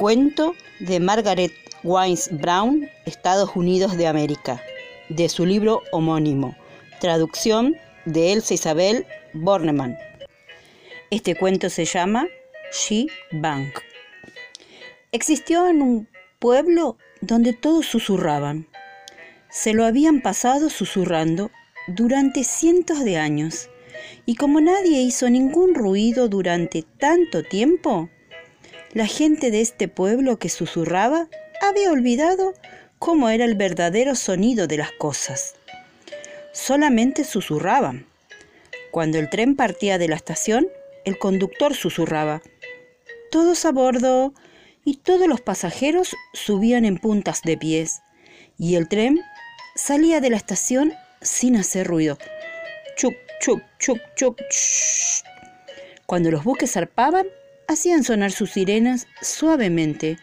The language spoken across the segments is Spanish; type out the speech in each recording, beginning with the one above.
Cuento de Margaret Wines Brown, Estados Unidos de América, de su libro homónimo. Traducción de Elsa Isabel Bornemann. Este cuento se llama She Bank. Existió en un pueblo donde todos susurraban. Se lo habían pasado susurrando durante cientos de años. Y como nadie hizo ningún ruido durante tanto tiempo, la gente de este pueblo que susurraba había olvidado cómo era el verdadero sonido de las cosas. Solamente susurraban. Cuando el tren partía de la estación, el conductor susurraba. Todos a bordo y todos los pasajeros subían en puntas de pies y el tren salía de la estación sin hacer ruido. Chuc, chuc, chuc, chuc. Cuando los buques zarpaban, hacían sonar sus sirenas suavemente.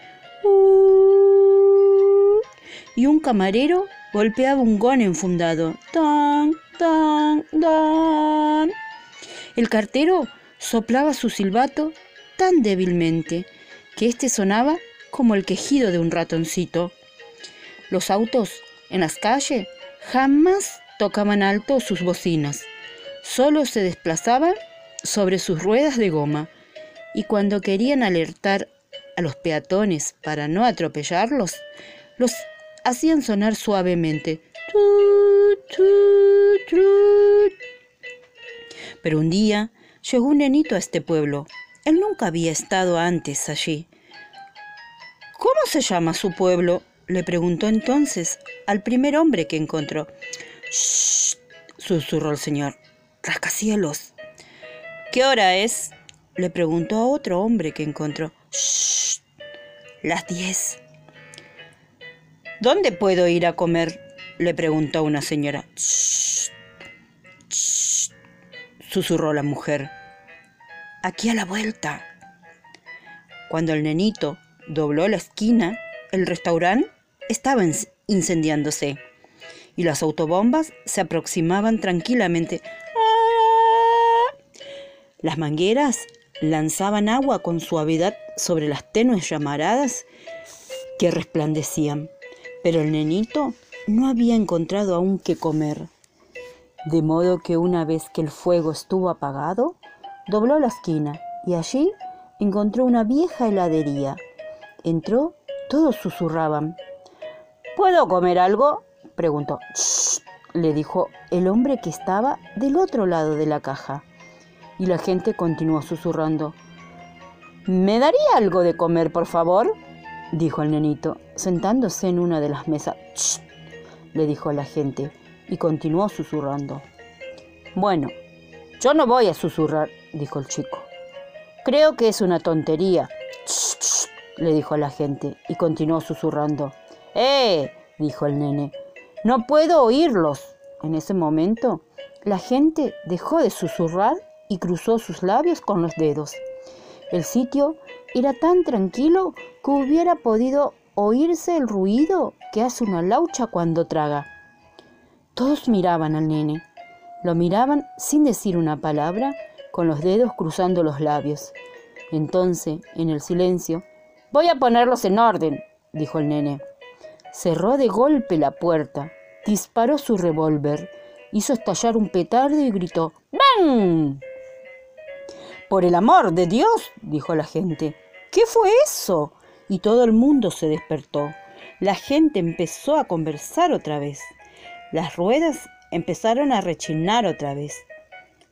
Y un camarero golpeaba un gong enfundado. ¡Tan, tan, tan! El cartero soplaba su silbato tan débilmente que éste sonaba como el quejido de un ratoncito. Los autos en las calles jamás tocaban alto sus bocinas, solo se desplazaban sobre sus ruedas de goma y cuando querían alertar a los peatones para no atropellarlos, los hacían sonar suavemente. Pero un día llegó un nenito a este pueblo. Él nunca había estado antes allí. ¿Cómo se llama su pueblo? le preguntó entonces al primer hombre que encontró. Shh, susurró el señor. Rascacielos. ¿Qué hora es? Le preguntó a otro hombre que encontró. Shh, las diez. ¿Dónde puedo ir a comer? Le preguntó una señora. Shh, shh, susurró la mujer. Aquí a la vuelta. Cuando el nenito dobló la esquina, el restaurante estaba incendiándose y las autobombas se aproximaban tranquilamente. Las mangueras lanzaban agua con suavidad sobre las tenues llamaradas que resplandecían, pero el nenito no había encontrado aún qué comer. De modo que una vez que el fuego estuvo apagado, dobló la esquina y allí encontró una vieja heladería. Entró, todos susurraban. ¿Puedo comer algo? preguntó. Shh, le dijo el hombre que estaba del otro lado de la caja y la gente continuó susurrando. ¿Me daría algo de comer, por favor? dijo el nenito, sentándose en una de las mesas. ¡Shh! le dijo la gente y continuó susurrando. Bueno, yo no voy a susurrar, dijo el chico. Creo que es una tontería. ¡Shh! le dijo la gente y continuó susurrando. ¡Eh! dijo el nene. No puedo oírlos. En ese momento, la gente dejó de susurrar y cruzó sus labios con los dedos. El sitio era tan tranquilo que hubiera podido oírse el ruido que hace una laucha cuando traga. Todos miraban al nene. Lo miraban sin decir una palabra, con los dedos cruzando los labios. Entonces, en el silencio, Voy a ponerlos en orden, dijo el nene. Cerró de golpe la puerta, disparó su revólver, hizo estallar un petardo y gritó ¡Bang! Por el amor de Dios, dijo la gente. ¿Qué fue eso? Y todo el mundo se despertó. La gente empezó a conversar otra vez. Las ruedas empezaron a rechinar otra vez.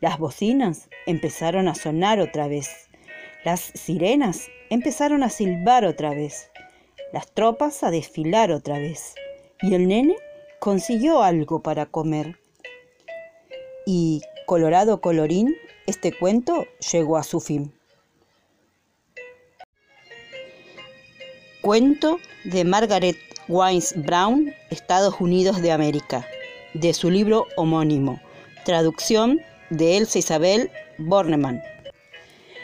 Las bocinas empezaron a sonar otra vez. Las sirenas empezaron a silbar otra vez. Las tropas a desfilar otra vez. Y el nene consiguió algo para comer. Y, colorado colorín, este cuento llegó a su fin. Cuento de Margaret Wines Brown, Estados Unidos de América, de su libro homónimo. Traducción de Elsa Isabel Bornemann.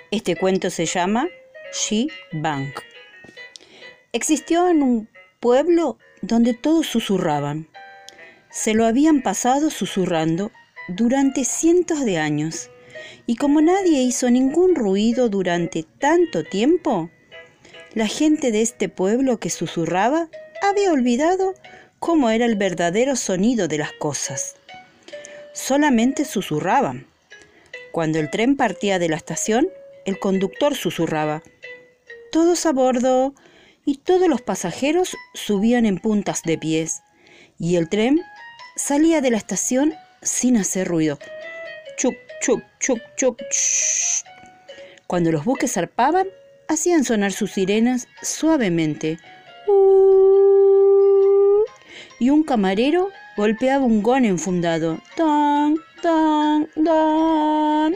Este cuento se llama She Bank. Existió en un pueblo donde todos susurraban. Se lo habían pasado susurrando durante cientos de años y como nadie hizo ningún ruido durante tanto tiempo, la gente de este pueblo que susurraba había olvidado cómo era el verdadero sonido de las cosas. Solamente susurraban. Cuando el tren partía de la estación, el conductor susurraba, todos a bordo, y todos los pasajeros subían en puntas de pies, y el tren salía de la estación sin hacer ruido. Chuc, chuc, chuc. Cuando los buques zarpaban, hacían sonar sus sirenas suavemente. Y un camarero golpeaba un gong enfundado. ¡Tan, tan, tan!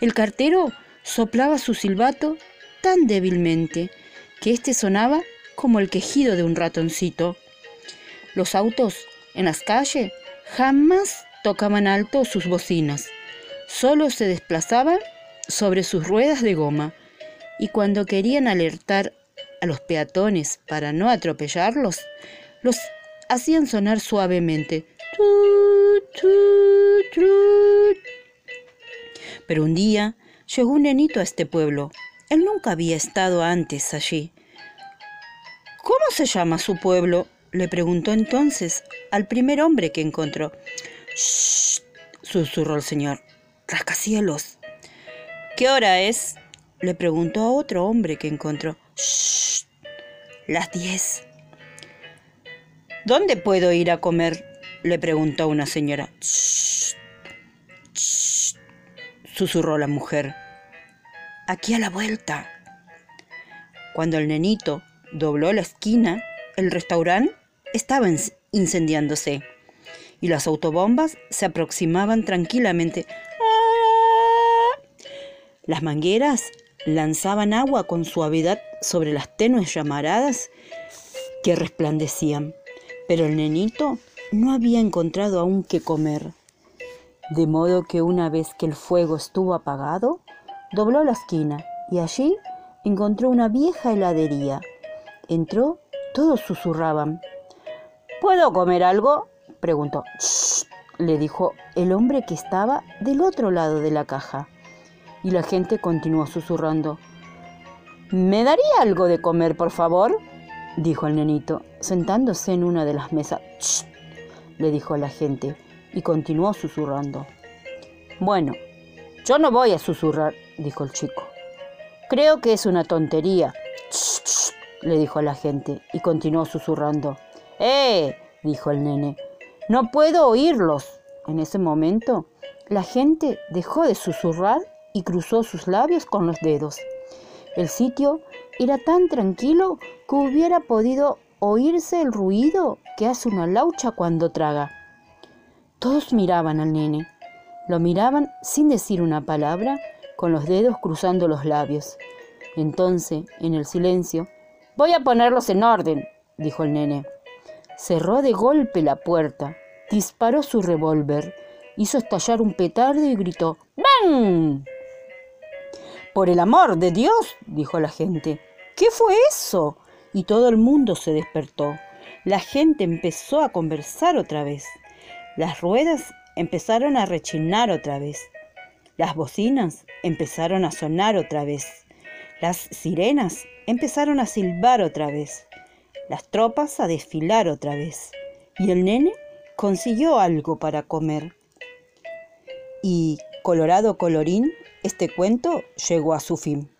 El cartero soplaba su silbato tan débilmente que éste sonaba como el quejido de un ratoncito. Los autos en las calles jamás tocaban alto sus bocinas, solo se desplazaban sobre sus ruedas de goma y cuando querían alertar a los peatones para no atropellarlos, los hacían sonar suavemente. Pero un día llegó un nenito a este pueblo. Él nunca había estado antes allí. ¿Cómo se llama su pueblo? le preguntó entonces al primer hombre que encontró. Shh, susurró el señor. Rascacielos. ¿Qué hora es? le preguntó a otro hombre que encontró. Shh, las diez. ¿Dónde puedo ir a comer? le preguntó una señora. Shh, shh, susurró la mujer. Aquí a la vuelta. Cuando el nenito dobló la esquina, el restaurante estaba incendiándose y las autobombas se aproximaban tranquilamente. Las mangueras lanzaban agua con suavidad sobre las tenues llamaradas que resplandecían, pero el nenito no había encontrado aún qué comer. De modo que una vez que el fuego estuvo apagado, dobló la esquina y allí encontró una vieja heladería. Entró, todos susurraban. ¿Puedo comer algo? preguntó. Shh, le dijo el hombre que estaba del otro lado de la caja. Y la gente continuó susurrando. ¿Me daría algo de comer, por favor? dijo el nenito, sentándose en una de las mesas. Shh, le dijo la gente y continuó susurrando. Bueno, yo no voy a susurrar, dijo el chico. Creo que es una tontería, shh, le dijo la gente y continuó susurrando. ¡Eh! dijo el nene. No puedo oírlos. En ese momento, la gente dejó de susurrar y cruzó sus labios con los dedos. El sitio era tan tranquilo que hubiera podido oírse el ruido que hace una laucha cuando traga. Todos miraban al nene. Lo miraban sin decir una palabra, con los dedos cruzando los labios. Entonces, en el silencio, Voy a ponerlos en orden, dijo el nene. Cerró de golpe la puerta, disparó su revólver, hizo estallar un petardo y gritó ¡Ven! Por el amor de Dios, dijo la gente. ¿Qué fue eso? Y todo el mundo se despertó. La gente empezó a conversar otra vez. Las ruedas empezaron a rechinar otra vez. Las bocinas empezaron a sonar otra vez. Las sirenas empezaron a silbar otra vez las tropas a desfilar otra vez. Y el nene consiguió algo para comer. Y, colorado colorín, este cuento llegó a su fin.